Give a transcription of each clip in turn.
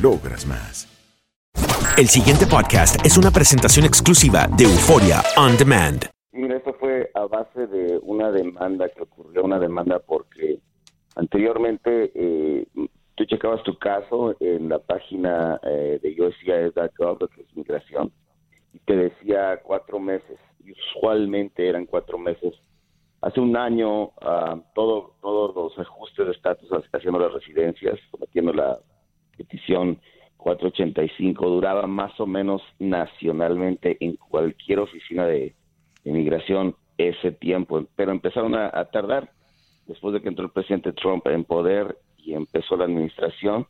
logras más. El siguiente podcast es una presentación exclusiva de Euforia On Demand. Mira, esto fue a base de una demanda que ocurrió, una demanda porque anteriormente eh, tú checabas tu caso en la página eh, de USCIS.gov, que es migración, y te decía cuatro meses, y usualmente eran cuatro meses. Hace un año, ah, todo, todos los ajustes de estatus haciendo las residencias, sometiendo la petición 485, duraba más o menos nacionalmente en cualquier oficina de inmigración ese tiempo, pero empezaron a, tardar después de que entró el presidente Trump en poder y empezó la administración,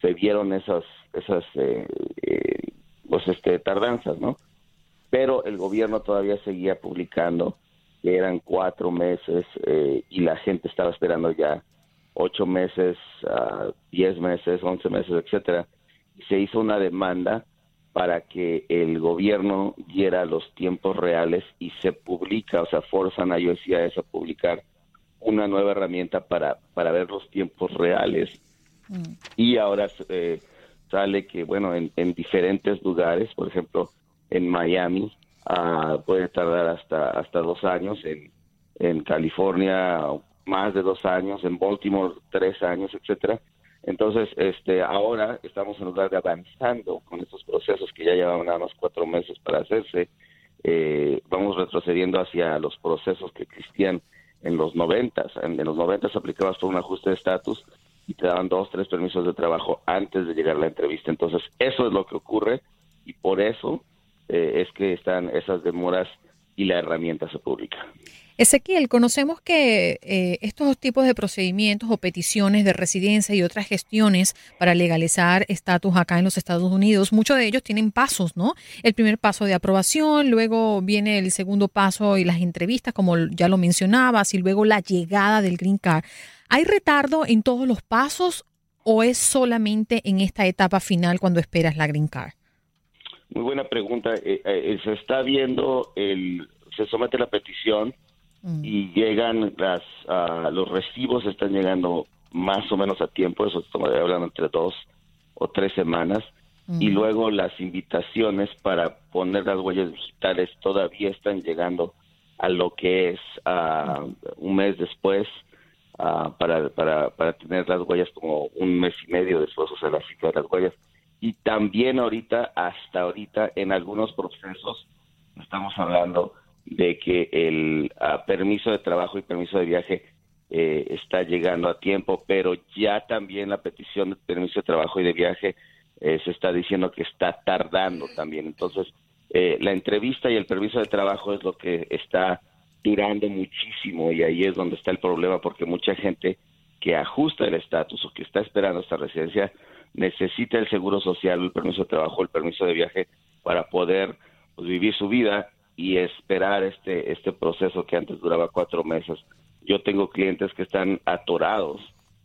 se vieron esas esas eh, eh, pues este tardanzas, ¿no? Pero el gobierno todavía seguía publicando que eran cuatro meses eh, y la gente estaba esperando ya ocho meses, ah, diez meses, once meses, etcétera. Se hizo una demanda para que el gobierno diera los tiempos reales y se publica, o sea, forzan a USCIS a publicar una nueva herramienta para, para ver los tiempos reales. Y ahora eh, sale que, bueno, en, en diferentes lugares, por ejemplo, en Miami, ah, puede tardar hasta, hasta dos años, en, en California más de dos años, en Baltimore tres años, etcétera. Entonces, este, ahora estamos en lugar de avanzando con estos procesos que ya llevaban nada más cuatro meses para hacerse, eh, vamos retrocediendo hacia los procesos que existían en los noventas. En, los noventas aplicabas por un ajuste de estatus y te daban dos, tres permisos de trabajo antes de llegar a la entrevista. Entonces, eso es lo que ocurre y por eso eh, es que están esas demoras y la herramienta se publica. Ezequiel, conocemos que eh, estos tipos de procedimientos o peticiones de residencia y otras gestiones para legalizar estatus acá en los Estados Unidos, muchos de ellos tienen pasos, ¿no? El primer paso de aprobación, luego viene el segundo paso y las entrevistas, como ya lo mencionabas, y luego la llegada del Green Card. ¿Hay retardo en todos los pasos o es solamente en esta etapa final cuando esperas la Green Card? Muy buena pregunta. Eh, eh, se está viendo, el, se somete la petición y llegan las, ah, los recibos están llegando más o menos a tiempo, eso estamos hablando entre dos o tres semanas, y luego las invitaciones para poner las huellas digitales todavía están llegando a lo que es ah, un mes después ah, para, para, para tener las huellas como un mes y medio después, o sea, la cita de las huellas. Y también ahorita, hasta ahorita, en algunos procesos, estamos hablando de que el ah, permiso de trabajo y permiso de viaje eh, está llegando a tiempo, pero ya también la petición de permiso de trabajo y de viaje eh, se está diciendo que está tardando también. Entonces, eh, la entrevista y el permiso de trabajo es lo que está durando muchísimo y ahí es donde está el problema porque mucha gente que ajusta el estatus o que está esperando esta residencia necesita el seguro social, el permiso de trabajo, el permiso de viaje para poder pues, vivir su vida y esperar este este proceso que antes duraba cuatro meses. Yo tengo clientes que están atorados,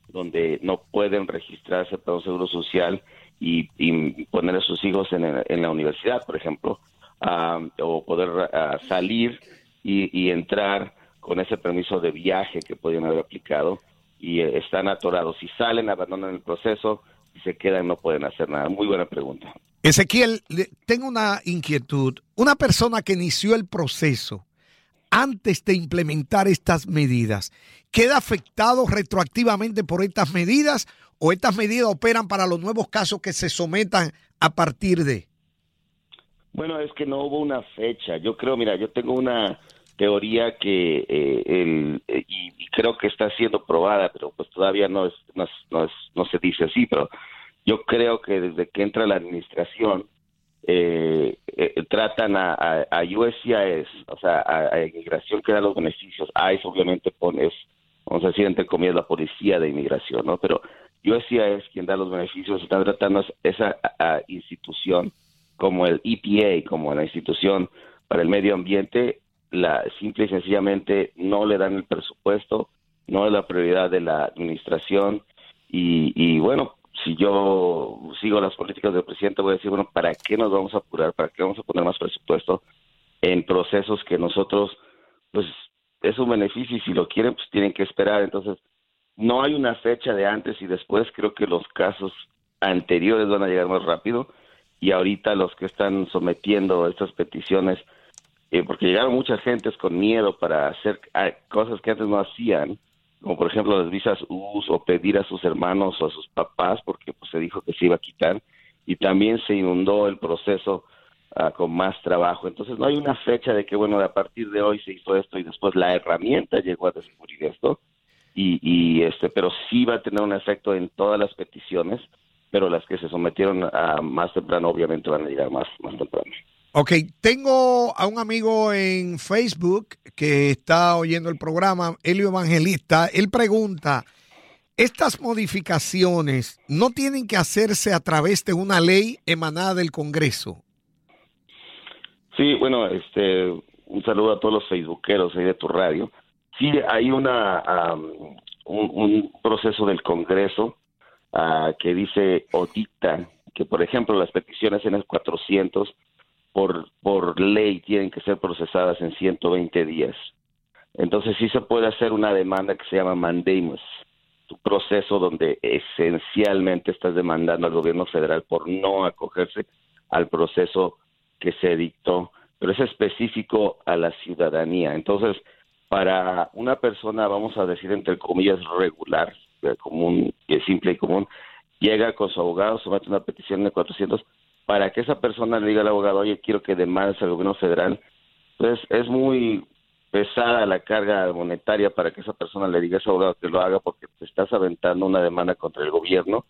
donde no pueden registrarse para un seguro social y, y poner a sus hijos en, en la universidad, por ejemplo, ah, o poder ah, salir y, y entrar con ese permiso de viaje que podían haber aplicado y eh, están atorados. Si salen, abandonan el proceso, se quedan, no pueden hacer nada. Muy buena pregunta. Ezequiel, tengo una inquietud. Una persona que inició el proceso antes de implementar estas medidas, ¿queda afectado retroactivamente por estas medidas o estas medidas operan para los nuevos casos que se sometan a partir de? Bueno, es que no hubo una fecha. Yo creo, mira, yo tengo una teoría que eh, el, eh, y, creo que está siendo probada, pero pues todavía no es, no es- no es- no se dice así, pero yo creo que desde que entra la administración eh, eh, tratan a, a, a USCIS, o sea, a, inmigración que da los beneficios. ICE obviamente pone, es, vamos a decir entre comillas, la policía de inmigración, ¿no? Pero USCIS quien da los beneficios, están tratando esa a- a institución como el EPA, como la institución para el medio ambiente, la simple y sencillamente no le dan el presupuesto, no es la prioridad de la administración y, y bueno, si yo sigo las políticas del presidente voy a decir, bueno, ¿para qué nos vamos a apurar? ¿Para qué vamos a poner más presupuesto en procesos que nosotros, pues es un beneficio y si lo quieren, pues tienen que esperar. Entonces, no hay una fecha de antes y después, creo que los casos anteriores van a llegar más rápido y ahorita los que están sometiendo estas peticiones, eh, porque llegaron muchas gentes con miedo para hacer ah, cosas que antes no hacían, como por ejemplo las visas US o pedir a sus hermanos o a sus papás, porque pues, se dijo que se iba a quitar, y también se inundó el proceso ah, con más trabajo. Entonces no hay una fecha de que, bueno, a partir de hoy se hizo esto y después la herramienta llegó a descubrir esto, y, y este, pero sí va a tener un efecto en todas las peticiones, pero las que se sometieron a más temprano obviamente van a llegar más, más temprano. Ok, tengo a un amigo en Facebook que está oyendo el programa, Elio Evangelista. Él pregunta, ¿estas modificaciones no tienen que hacerse a través de una ley emanada del Congreso? Sí, bueno, este, un saludo a todos los facebookeros ahí de tu radio. Sí, hay una un proceso del Congreso ah, que dice o dicta que, por ejemplo, las peticiones en el 400 por por ley tienen que ser procesadas en 120 días. Entonces sí se puede hacer una demanda que se llama mandamus, un proceso donde esencialmente estás demandando al gobierno federal por no acogerse al proceso que se dictó, pero es específico a la ciudadanía. Entonces, para una persona, vamos a decir entre comillas, regular, eh, común, simple y común, llega con su abogado, somete una petición de 400, para que esa persona le diga al abogado, oye, quiero que demandes al gobierno federal, pues es muy pesada la carga monetaria para que esa persona le diga a ese abogado que lo haga porque te estás aventando una demanda contra el gobierno,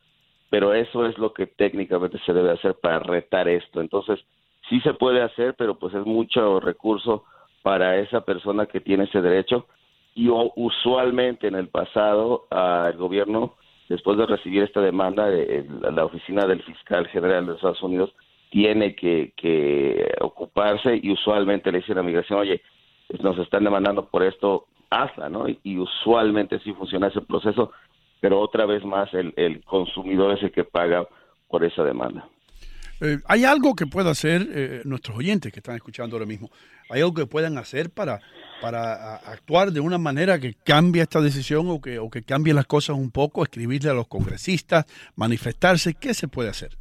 pero eso es lo que técnicamente se debe hacer para retar esto. Entonces, sí se puede hacer, pero pues es mucho recurso para esa persona que tiene ese derecho y usualmente en el pasado ah, el gobierno después de recibir esta demanda eh, el- la oficina del fiscal general de Estados Unidos tiene que, que ocuparse y usualmente le dicen a migración oye nos están demandando por esto hazla no y, y usualmente sí funciona ese proceso pero otra vez más el, el consumidor es el que paga por esa demanda Eh, ¿Hay algo que pueda hacer eh, nuestros oyentes que están escuchando ahora mismo? ¿Hay algo que puedan hacer para, para actuar de una manera que cambie esta decisión o que, o que cambie las cosas un poco? Escribirle a los congresistas, manifestarse. ¿Qué se puede hacer?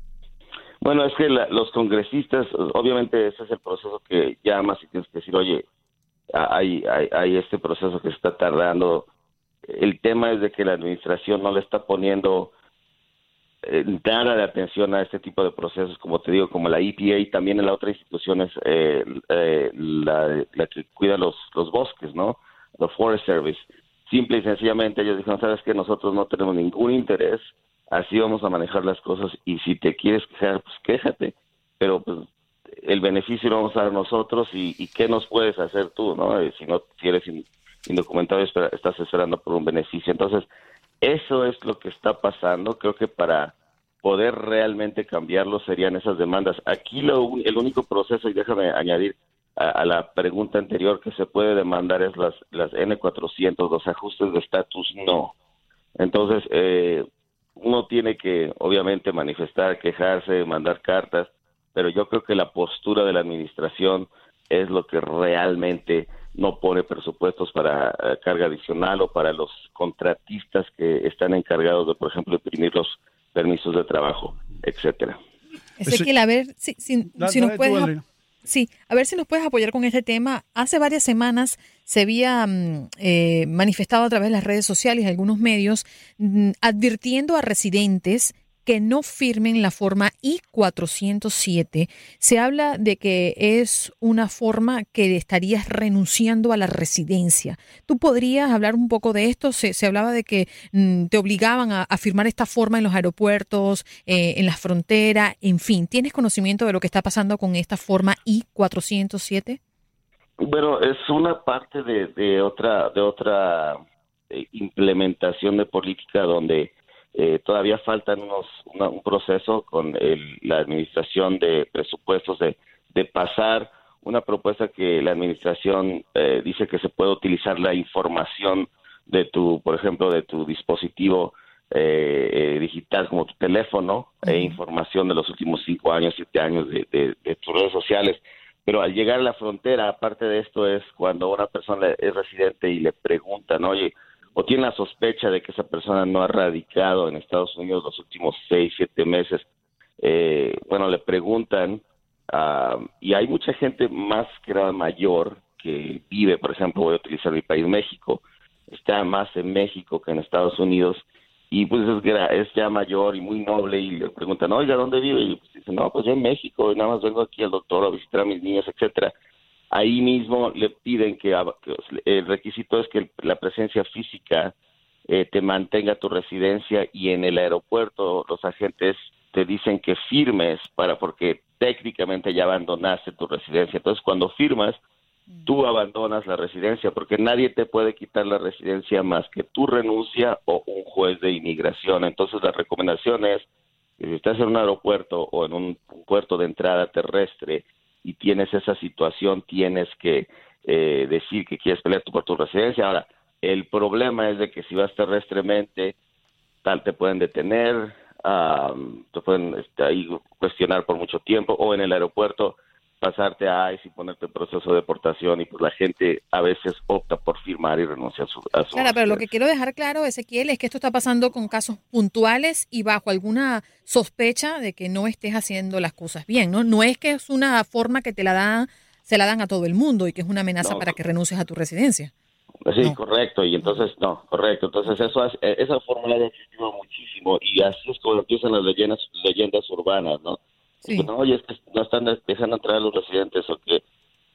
Bueno, es que la- los congresistas, obviamente ese es el proceso que llamas y tienes que decir, oye, hay, hay, hay este proceso que está tardando. El tema es de que la administración no le está poniendo nada de atención a este tipo de procesos, como te digo, como la EPA y también en la otra institución es eh, eh, la, la que cuida los, bosques, ¿no? The Forest Service. Simple y sencillamente ellos dijeron, sabes que nosotros no tenemos ningún interés, así vamos a manejar las cosas y si te quieres quejar, pues quéjate, pero pues el beneficio lo vamos a dar nosotros y, y qué nos puedes hacer tú, ¿no? Eh, Si no si eres in- indocumentado estás esperando por un beneficio. Entonces, eso es lo que está pasando. Creo que para poder realmente cambiarlo serían esas demandas. Aquí lo, el único proceso, y déjame añadir a, a la pregunta anterior, que se puede demandar es las, las N400, los ajustes de estatus no. Entonces, eh, uno tiene que obviamente manifestar, quejarse, mandar cartas, pero yo creo que la postura de la administración es lo que realmente no pone presupuestos para eh, carga adicional o para los contratistas que están encargados de, por ejemplo, imprimir los permisos de trabajo, etcétera. Ezequiel, a ver si, si, si nos puedes... Sí, a ver si nos puedes apoyar con este tema. Hace varias semanas se había mm, eh, manifestado a través de las redes sociales y algunos medios mm, advirtiendo a residentes que no firmen la forma I-407. Se habla de que es una forma que estarías renunciando a la residencia. ¿Tú podrías hablar un poco de esto? Se, hablaba de que mm, te obligaban a, firmar esta forma en los aeropuertos, eh, en las fronteras, en fin. ¿Tienes conocimiento de lo que está pasando con esta forma I-407? Bueno, es una parte de, otra, de otra eh, implementación de política donde eh, todavía falta unos, un proceso con la administración de presupuestos de, pasar una propuesta que la administración eh, dice que se puede utilizar la información de tu, por ejemplo, de tu dispositivo eh, digital como tu teléfono e información de los últimos cinco años, siete años de, de, tus redes sociales. Pero al llegar a la frontera, aparte de esto, es cuando una persona es residente y le preguntan, oye, o tiene la sospecha de que esa persona no ha radicado en Estados Unidos los últimos seis, siete meses, eh, bueno, le preguntan, uh, y hay mucha gente más que nada mayor que vive, por ejemplo, voy a utilizar mi país, México, está más en México que en Estados Unidos, y pues es, es ya mayor y muy noble, y le preguntan, oiga, ¿dónde vive? Y pues dice, no, pues yo en México, y nada más vengo aquí al doctor a visitar a mis niños, etcétera ahí mismo le piden que, el requisito es que la presencia física eh, te mantenga tu residencia y en el aeropuerto los agentes te dicen que firmes para porque técnicamente ya abandonaste tu residencia. Entonces cuando firmas tú abandonas la residencia porque nadie te puede quitar la residencia más que tu renuncia o un juez de inmigración. Entonces la recomendación es que si estás en un aeropuerto o en un puerto de entrada terrestre y tienes esa situación, tienes que eh, decir que quieres pelear por tu residencia. Ahora, el problema es de que si vas terrestremente, tal te pueden detener, te pueden este, ahí cuestionar por mucho tiempo, o en el aeropuerto pasarte a ICE y ponerte en proceso de deportación y pues la gente a veces opta por firmar y renuncia a su... A claro, pero lo que quiero dejar claro, Ezequiel, es que esto está pasando con casos puntuales y bajo alguna sospecha de que no estés haciendo las cosas bien, ¿no? No es que es una forma que te la dan, se la dan a todo el mundo y que es una amenaza para que renuncies a tu residencia. Sí, correcto, y entonces, no, correcto, entonces eso e, esa fórmula ha existido muchísimo y así es como empiezan las leyendas, leyendas urbanas, ¿no? Sí. no, oye, es que no están dejando entrar a los residentes o que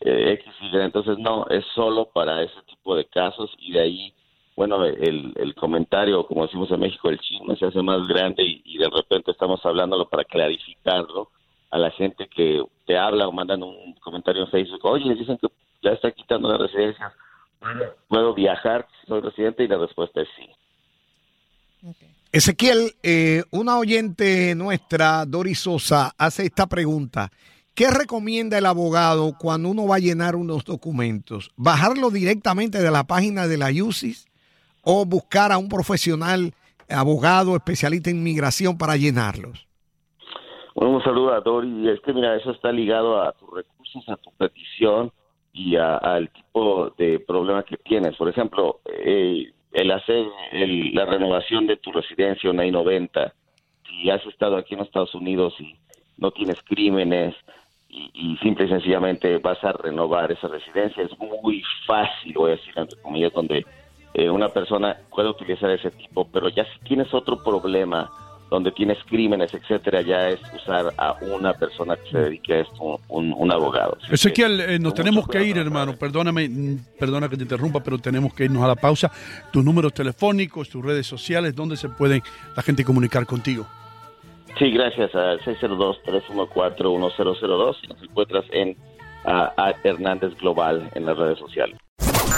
eh, X, Y. Entonces, no, es solo para ese tipo de casos y de ahí, bueno, el, el comentario, como decimos en México, el chisme se hace más grande y, de repente estamos hablándolo para clarificarlo a la gente que te habla o mandan un comentario en Facebook, oye, dicen que ya está quitando la residencia, ¿puedo viajar si soy residente? Y la respuesta es sí. Ezequiel, eh, una oyente nuestra, Doris Sosa, hace esta pregunta. ¿Qué recomienda el abogado cuando uno va a llenar unos documentos? ¿Bajarlo directamente de la página de la UCIS o buscar a un profesional, abogado, especialista en inmigración para llenarlos? Bueno, un saludo a Doris. Es que mira, eso está ligado a tus recursos, a tu petición y al tipo de problema que tienes. Por ejemplo, eh, el hacer la renovación de tu residencia, una I-90, si has estado aquí en Estados Unidos y no tienes crímenes y, y, simple y sencillamente vas a renovar esa residencia, es muy fácil, voy a decir entre comillas, donde eh, una persona puede utilizar ese tipo, pero ya si tienes otro problema, donde tienes crímenes, etcétera, ya es usar a una persona que se dedique a esto, un, abogado. Ezequiel, eh, nos tenemos que ir, hermano. Perdóname, mm, perdona que te interrumpa, pero tenemos que irnos a la pausa. Tus números telefónicos, tus redes sociales, ¿dónde se puede la gente comunicar contigo? Sí, gracias al 602-314-1002 y nos encuentras en a Hernández Global en las redes sociales.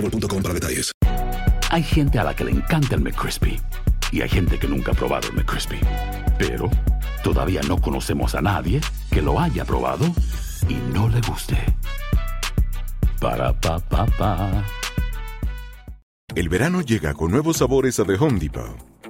boostmobile.com para detalles. Hay gente a la que le encanta el McCrispy y hay gente que nunca ha probado el McCrispy. Pero todavía no conocemos a nadie que lo haya probado y no le guste. Para pa pa pa. El verano llega con nuevos sabores a The Home Depot.